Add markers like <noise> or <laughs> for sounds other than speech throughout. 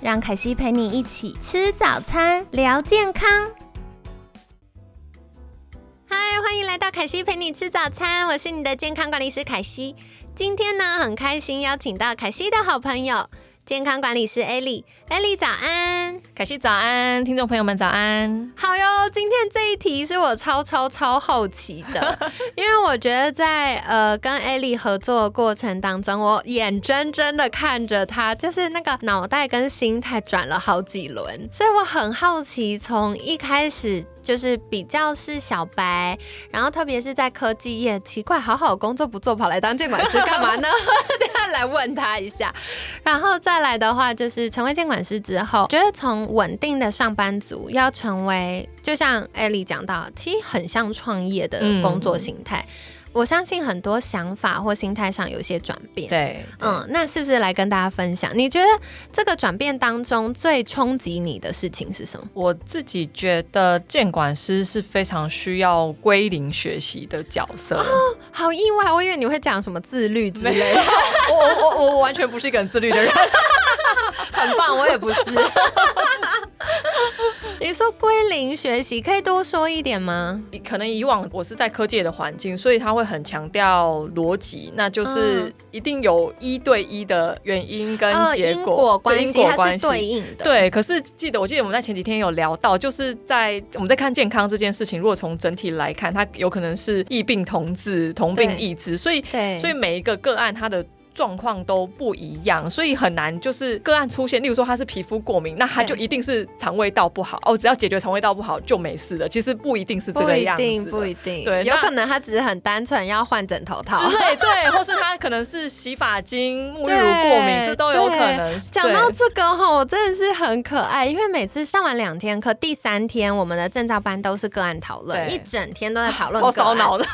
让凯西陪你一起吃早餐，聊健康。嗨，欢迎来到凯西陪你吃早餐，我是你的健康管理师凯西。今天呢，很开心邀请到凯西的好朋友。健康管理师艾莉，艾莉早安，凯西早安，听众朋友们早安，好哟。今天这一题是我超超超好奇的，<laughs> 因为我觉得在呃跟艾莉合作的过程当中，我眼睁睁的看着她，就是那个脑袋跟心态转了好几轮，所以我很好奇，从一开始。就是比较是小白，然后特别是在科技业，奇怪，好好工作不做，跑来当监管师干嘛呢？<laughs> 等下来问他一下。然后再来的话，就是成为监管师之后，觉得从稳定的上班族要成为，就像艾莉讲到，其实很像创业的工作形态。我相信很多想法或心态上有一些转变。对，嗯，那是不是来跟大家分享？你觉得这个转变当中最冲击你的事情是什么？我自己觉得监管师是非常需要归零学习的角色。哦，好意外，我以为你会讲什么自律之类的。我我我我完全不是一个很自律的人。<laughs> 很棒，我也不是。<laughs> 你说归零学习，可以多说一点吗？可能以往我是在科技的环境，所以他会很强调逻辑，那就是一定有一对一的原因跟结果关系，它是对应的。对，可是记得我记得我们在前几天有聊到，就是在我们在看健康这件事情，如果从整体来看，它有可能是异病同治、同病异治，所以所以每一个个案它的。状况都不一样，所以很难就是个案出现。例如说他是皮肤过敏，那他就一定是肠胃道不好哦。只要解决肠胃道不好就没事了。其实不一定是这个样子，不一定，不一定。对，有可能他只是很单纯要换枕头套，对对，或是他可能是洗发精、沐浴乳过敏，这都有可能。讲到这个哈，我真的是很可爱，因为每次上完两天课，第三天我们的证照班都是个案讨论，一整天都在讨论，<laughs> 超烧脑的。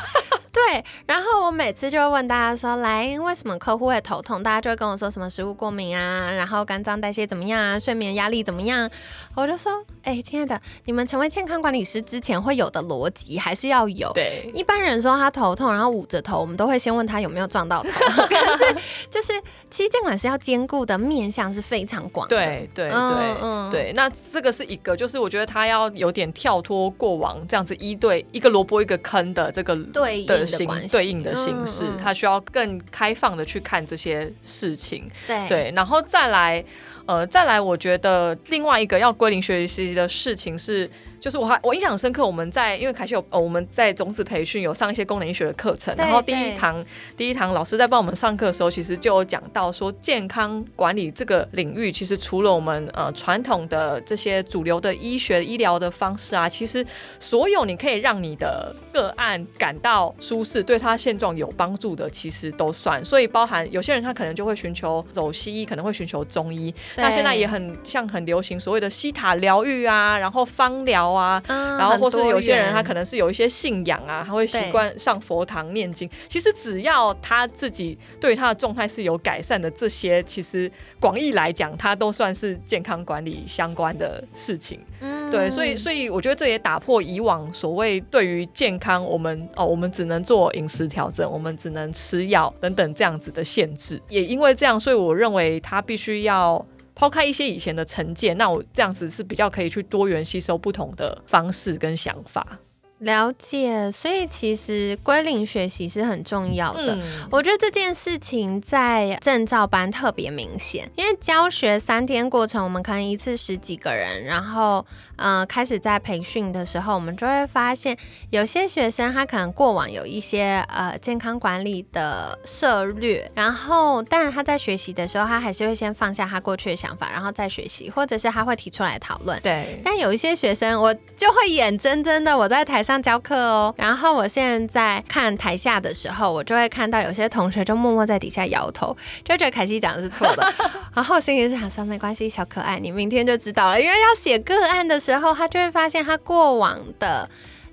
对，然后我每次就会问大家说，来，为什么客户会头痛？大家就会跟我说什么食物过敏啊，然后肝脏代谢怎么样啊，睡眠压力怎么样？我就说，哎，亲爱的，你们成为健康管理师之前会有的逻辑还是要有。对，一般人说他头痛，然后捂着头，我们都会先问他有没有撞到头。<laughs> 可是，就是其实监管是要兼顾的面向是非常广的。对对对对，那这个是一个，就是我觉得他要有点跳脱过往这样子一对一个萝卜一个坑的这个对的。形对应的形式，他需要更开放的去看这些事情。对对，然后再来，呃，再来，我觉得另外一个要归零学习的事情是。就是我还我印象很深刻，我们在因为凯西有呃我们在种子培训有上一些功能医学的课程，然后第一堂第一堂老师在帮我们上课的时候，其实就有讲到说健康管理这个领域，其实除了我们呃传统的这些主流的医学医疗的方式啊，其实所有你可以让你的个案感到舒适，对他现状有帮助的，其实都算。所以包含有些人他可能就会寻求走西医，可能会寻求中医。那现在也很像很流行所谓的西塔疗愈啊，然后芳疗。啊，然后或是有些人他可能是有一些信仰啊，他会习惯上佛堂念经。其实只要他自己对他的状态是有改善的，这些其实广义来讲，他都算是健康管理相关的事情。嗯，对，所以所以我觉得这也打破以往所谓对于健康，我们哦，我们只能做饮食调整，我们只能吃药等等这样子的限制。也因为这样，所以我认为他必须要。抛开一些以前的成见，那我这样子是比较可以去多元吸收不同的方式跟想法。了解，所以其实归零学习是很重要的。我觉得这件事情在证照班特别明显，因为教学三天过程，我们可能一次十几个人，然后呃开始在培训的时候，我们就会发现有些学生他可能过往有一些呃健康管理的策略，然后但他在学习的时候，他还是会先放下他过去的想法，然后再学习，或者是他会提出来讨论。对。但有一些学生，我就会眼睁睁的我在台上。上教课哦。然后我现在看台下的时候，我就会看到有些同学就默默在底下摇头，就觉得凯西讲的是错的。<laughs> 然后心里是想说没关系，小可爱，你明天就知道了。因为要写个案的时候，他就会发现他过往的。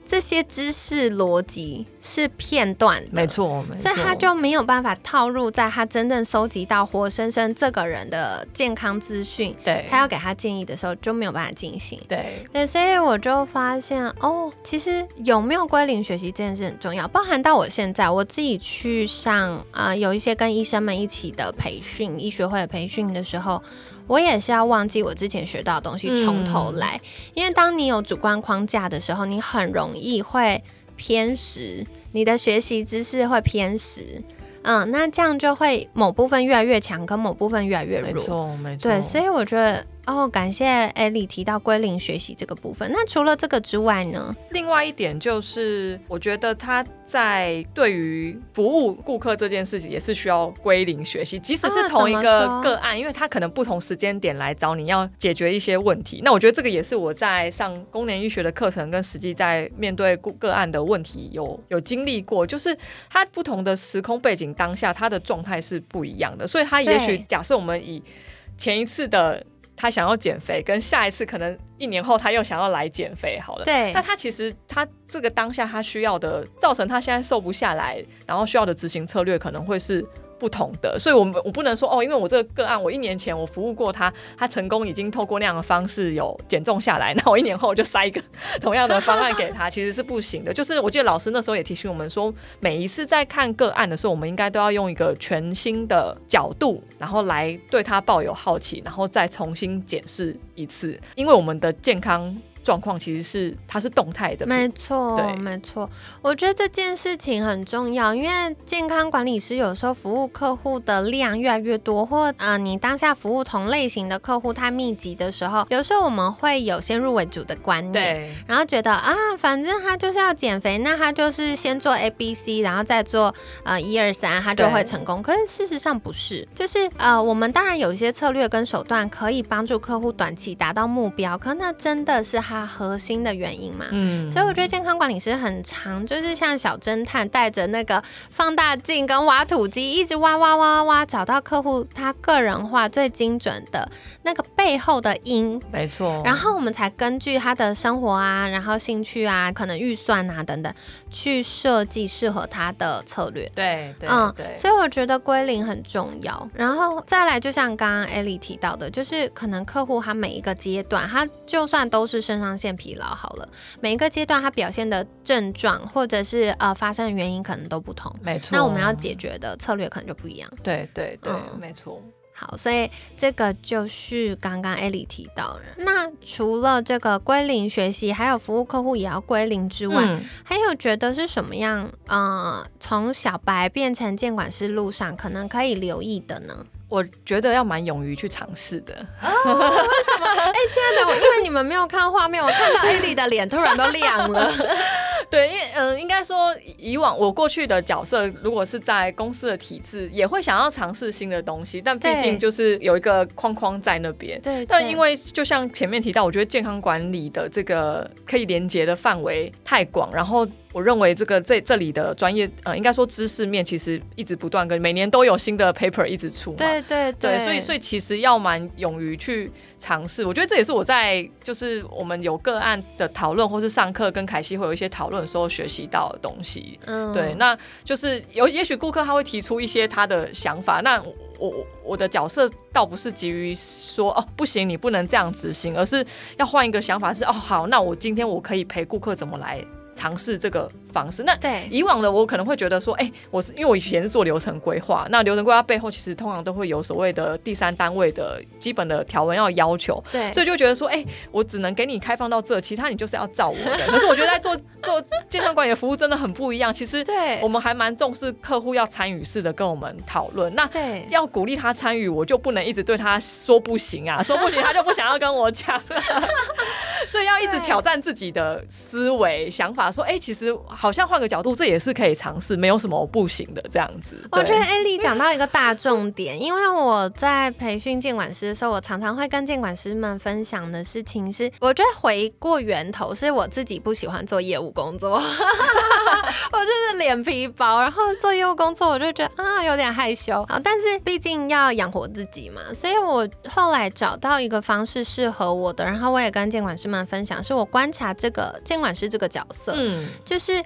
这些知识逻辑是片段的，没错，所以他就没有办法套入在他真正收集到活生生这个人的健康资讯，对，他要给他建议的时候就没有办法进行，对，对，所以我就发现哦，其实有没有归零学习这件事很重要，包含到我现在我自己去上啊，有一些跟医生们一起的培训，医学会的培训的时候。我也是要忘记我之前学到的东西，从头来。因为当你有主观框架的时候，你很容易会偏食，你的学习知识会偏食。嗯，那这样就会某部分越来越强，跟某部分越来越弱。没错，没错。对，所以我觉得。哦，感谢艾莉提到归零学习这个部分。那除了这个之外呢？另外一点就是，我觉得他在对于服务顾客这件事情也是需要归零学习，即使是同一个个案，因为他可能不同时间点来找你要解决一些问题。那我觉得这个也是我在上功能医学的课程跟实际在面对个个案的问题有有经历过，就是他不同的时空背景当下他的状态是不一样的，所以他也许假设我们以前一次的。他想要减肥，跟下一次可能一年后他又想要来减肥，好了。对。那他其实他这个当下他需要的，造成他现在瘦不下来，然后需要的执行策略可能会是。不同的，所以，我们我不能说哦，因为我这个个案，我一年前我服务过他，他成功已经透过那样的方式有减重下来，那我一年后就塞一个同样的方案给他，其实是不行的。就是我记得老师那时候也提醒我们说，每一次在看个案的时候，我们应该都要用一个全新的角度，然后来对他抱有好奇，然后再重新检视一次，因为我们的健康。状况其实是它是动态的，没错，没错。我觉得这件事情很重要，因为健康管理师有时候服务客户的量越来越多，或呃你当下服务同类型的客户太密集的时候，有时候我们会有先入为主的观念，然后觉得啊，反正他就是要减肥，那他就是先做 A B C，然后再做呃一二三，他就会成功。可是事实上不是，就是呃我们当然有一些策略跟手段可以帮助客户短期达到目标，可那真的是。它核心的原因嘛，嗯，所以我觉得健康管理师很长，就是像小侦探带着那个放大镜跟挖土机，一直挖挖挖挖，找到客户他个人化最精准的那个背后的因，没错。然后我们才根据他的生活啊，然后兴趣啊，可能预算啊等等，去设计适合他的策略。对，嗯，对。所以我觉得归零很重要。然后再来，就像刚刚艾莉提到的，就是可能客户他每一个阶段，他就算都是身上腺疲劳好了，每一个阶段它表现的症状或者是呃发生的原因可能都不同，没错。那我们要解决的策略可能就不一样。对对对，没错。好，所以这个就是刚刚艾莉提到的。那除了这个归零学习，还有服务客户也要归零之外，还有觉得是什么样？呃，从小白变成监管师路上，可能可以留意的呢？我觉得要蛮勇于去尝试的。为什么？哎，亲爱的，我因为你们没有看画面，我看到艾莉的脸突然都亮了。<laughs> 对，因为嗯，应该说以往我过去的角色，如果是在公司的体制，也会想要尝试新的东西，但毕竟就是有一个框框在那边。对。但因为就像前面提到，我觉得健康管理的这个可以连接的范围太广，然后。我认为这个这这里的专业呃，应该说知识面其实一直不断跟每年都有新的 paper 一直出嘛。对对对，所以所以其实要蛮勇于去尝试。我觉得这也是我在就是我们有个案的讨论或是上课跟凯西会有一些讨论的时候学习到的东西。嗯，对，那就是有也许顾客他会提出一些他的想法，那我我的角色倒不是急于说哦不行你不能这样执行，而是要换一个想法是哦好，那我今天我可以陪顾客怎么来。尝试这个方式，那以往的我可能会觉得说，哎，我是因为我以前是做流程规划，那流程规划背后其实通常都会有所谓的第三单位的基本的条文要要求，对，所以就觉得说，哎，我只能给你开放到这，其他你就是要照我的。<laughs> 可是我觉得在做做健康管理的服务真的很不一样，其实对。我们还蛮重视客户要参与式的跟我们讨论，那要鼓励他参与，我就不能一直对他说不行啊，<laughs> 说不行他就不想要跟我讲，<laughs> 所以要一直挑战自己的思维想法。说哎，其实好像换个角度，这也是可以尝试，没有什么不行的这样子。<laughs> 我觉得艾丽讲到一个大重点，因为我在培训监管师的时候，我常常会跟监管师们分享的事情是，我觉得回过源头是我自己不喜欢做业务工作，我就是脸皮薄，然后做业务工作我就觉得啊有点害羞啊，但是毕竟要养活自己嘛，所以我后来找到一个方式适合我的，然后我也跟监管师们分享，是我观察这个监管师这个角色，嗯，就是。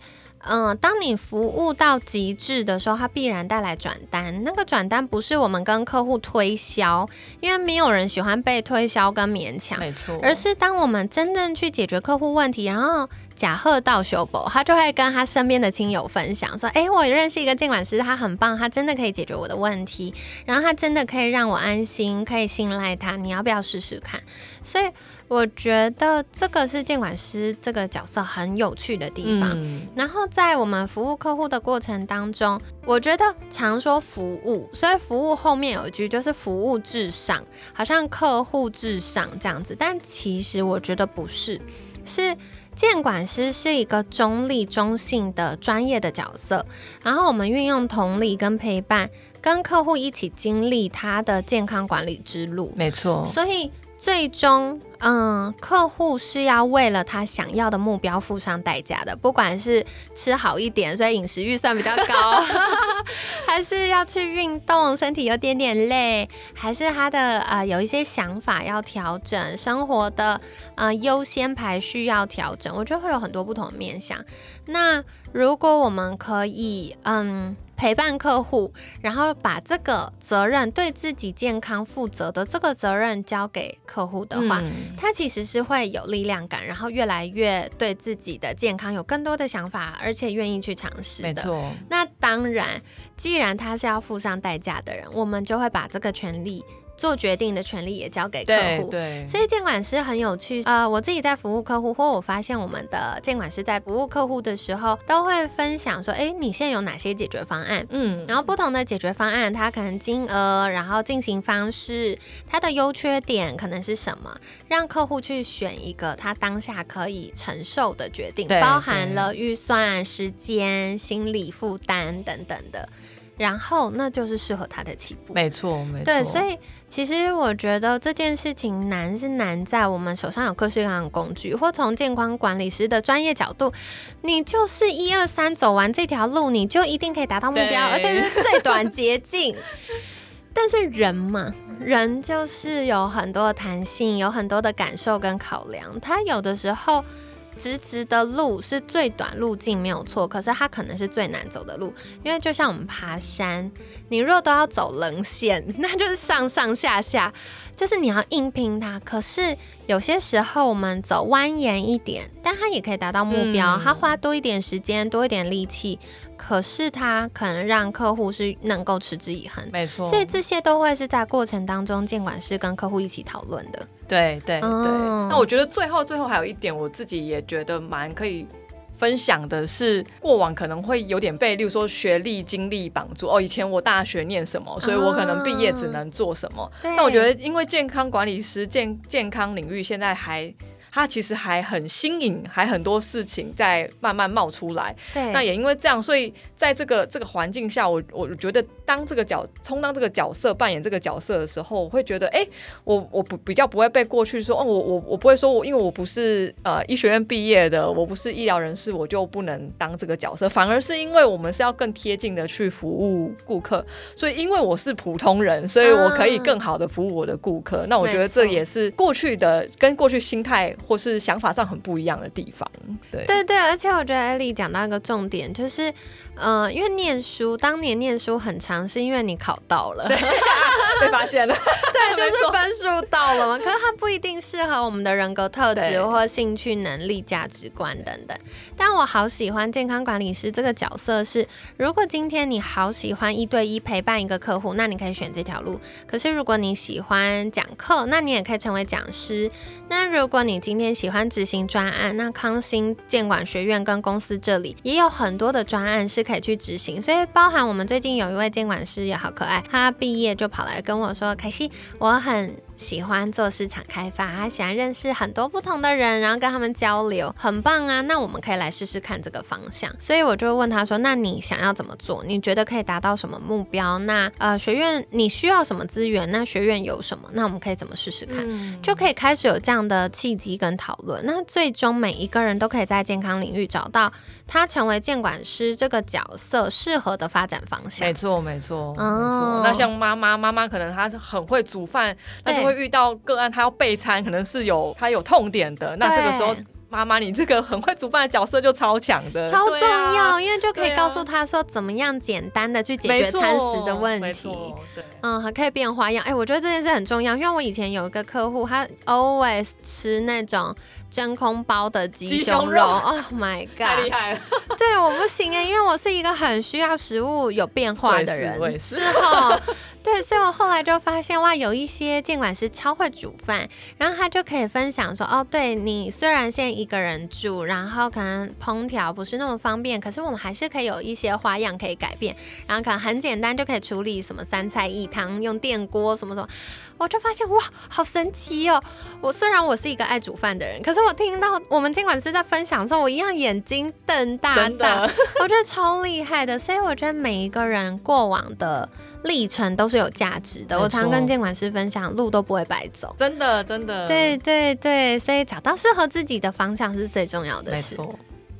嗯，当你服务到极致的时候，它必然带来转单。那个转单不是我们跟客户推销，因为没有人喜欢被推销跟勉强，没错。而是当我们真正去解决客户问题，然后假贺道修博，他就会跟他身边的亲友分享说：“哎，我认识一个监管师，他很棒，他真的可以解决我的问题，然后他真的可以让我安心，可以信赖他。你要不要试试看？”所以。我觉得这个是监管师这个角色很有趣的地方。然后在我们服务客户的过程当中，我觉得常说服务，所以服务后面有一句就是服务至上，好像客户至上这样子。但其实我觉得不是，是监管师是一个中立中性的专业的角色。然后我们运用同理跟陪伴，跟客户一起经历他的健康管理之路。没错。所以。最终，嗯，客户是要为了他想要的目标付上代价的，不管是吃好一点，所以饮食预算比较高，<laughs> 还是要去运动，身体有点点累，还是他的呃有一些想法要调整，生活的呃优先排序要调整，我觉得会有很多不同的面向。那如果我们可以，嗯。陪伴客户，然后把这个责任对自己健康负责的这个责任交给客户的话，他其实是会有力量感，然后越来越对自己的健康有更多的想法，而且愿意去尝试的。没错。那当然，既然他是要付上代价的人，我们就会把这个权利。做决定的权利也交给客户，对，所以监管师很有趣。呃，我自己在服务客户，或我发现我们的监管师在服务客户的时候，都会分享说，哎，你现在有哪些解决方案？嗯，然后不同的解决方案，它可能金额，然后进行方式，它的优缺点可能是什么，让客户去选一个他当下可以承受的决定，包含了预算、时间、心理负担等等的。然后那就是适合他的起步，没错，没错。对，所以其实我觉得这件事情难是难在我们手上有各式各样的工具，或从健康管理师的专业角度，你就是一二三走完这条路，你就一定可以达到目标，而且是最短捷径。但是人嘛，人就是有很多的弹性，有很多的感受跟考量，他有的时候。直直的路是最短路径，没有错。可是它可能是最难走的路，因为就像我们爬山，你若都要走棱线，<laughs> 那就是上上下下，就是你要硬拼它。可是有些时候我们走蜿蜒一点，但它也可以达到目标。它花多一点时间，多一点力气。可是它可能让客户是能够持之以恒，没错，所以这些都会是在过程当中，监管是跟客户一起讨论的。对对对。那我觉得最后最后还有一点，我自己也觉得蛮可以分享的是，过往可能会有点被，例如说学历、经历绑住。哦，以前我大学念什么，所以我可能毕业只能做什么。那我觉得，因为健康管理师健健康领域现在还。它其实还很新颖，还很多事情在慢慢冒出来。对，那也因为这样，所以在这个这个环境下，我我觉得当这个角充当这个角色，扮演这个角色的时候，我会觉得，哎，我我不比较不会被过去说，哦，我我我不会说我因为我不是呃医学院毕业的，我不是医疗人士，我就不能当这个角色。反而是因为我们是要更贴近的去服务顾客，所以因为我是普通人，所以我可以更好的服务我的顾客。那我觉得这也是过去的跟过去心态。或是想法上很不一样的地方，对。对对，而且我觉得艾莉讲到一个重点，就是，呃，因为念书当年念书很长，是因为你考到了，<laughs> 被发现了，对，<laughs> 就是分数到了嘛。可是它不一定适合我们的人格特质或兴趣、能力、价值观等等。但我好喜欢健康管理师这个角色，是如果今天你好喜欢一对一陪伴一个客户，那你可以选这条路。可是如果你喜欢讲课，那你也可以成为讲师。那如果你今天喜欢执行专案，那康心监管学院跟公司这里也有很多的专案是可以去执行。所以包含我们最近有一位监管师也好可爱，他毕业就跑来跟我说：“凯西，我很。”喜欢做市场开发，他喜欢认识很多不同的人，然后跟他们交流，很棒啊。那我们可以来试试看这个方向。所以我就问他说：“那你想要怎么做？你觉得可以达到什么目标？那呃，学院你需要什么资源？那学院有什么？那我们可以怎么试试看？就可以开始有这样的契机跟讨论。那最终每一个人都可以在健康领域找到他成为监管师这个角色适合的发展方向。没错，没错，没错。那像妈妈，妈妈可能她很会煮饭，那就会遇到个案，他要备餐，可能是有他有痛点的。那这个时候。妈妈，你这个很会煮饭的角色就超强的，超重要，因为就可以告诉他说怎么样简单的去解决餐食的问题，嗯，还可以变花样。哎，我觉得这件事很重要，因为我以前有一个客户，他 always 吃那种。真空包的鸡胸肉，Oh my <laughs> god！太厉害了，对，我不行哎，因为我是一个很需要食物有变化的人，是哦，对，所以我后来就发现哇，有一些监管师超会煮饭，然后他就可以分享说，哦，对你虽然现在一个人住，然后可能烹调不是那么方便，可是我们还是可以有一些花样可以改变，然后可能很简单就可以处理什么三菜一汤，用电锅什么什么。我就发现哇，好神奇哦！我虽然我是一个爱煮饭的人，可是我听到我们监管师在分享的时候，我一样眼睛瞪大大，<laughs> 我觉得超厉害的。所以我觉得每一个人过往的历程都是有价值的。我常跟监管师分享，路都不会白走。真的，真的。对对对，所以找到适合自己的方向是最重要的事。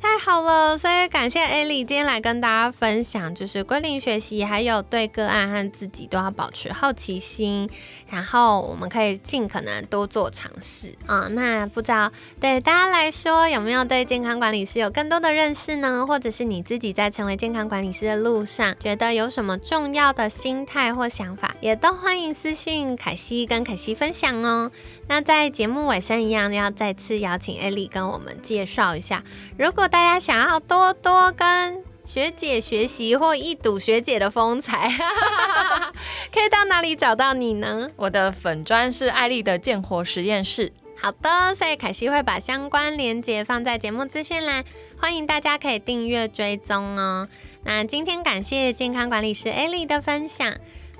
太好了，所以感谢艾莉今天来跟大家分享，就是归零学习，还有对个案和自己都要保持好奇心，然后我们可以尽可能多做尝试啊。那不知道对大家来说，有没有对健康管理师有更多的认识呢？或者是你自己在成为健康管理师的路上，觉得有什么重要的心态或想法，也都欢迎私信凯西跟凯西分享哦。那在节目尾声一样，要再次邀请艾莉跟我们介绍一下，如果大家想要多多跟学姐学习或一睹学姐的风采，<laughs> 可以到哪里找到你呢？我的粉砖是艾丽的健活实验室。好的，所以凯西会把相关链接放在节目资讯栏，欢迎大家可以订阅追踪哦。那今天感谢健康管理师艾莉的分享。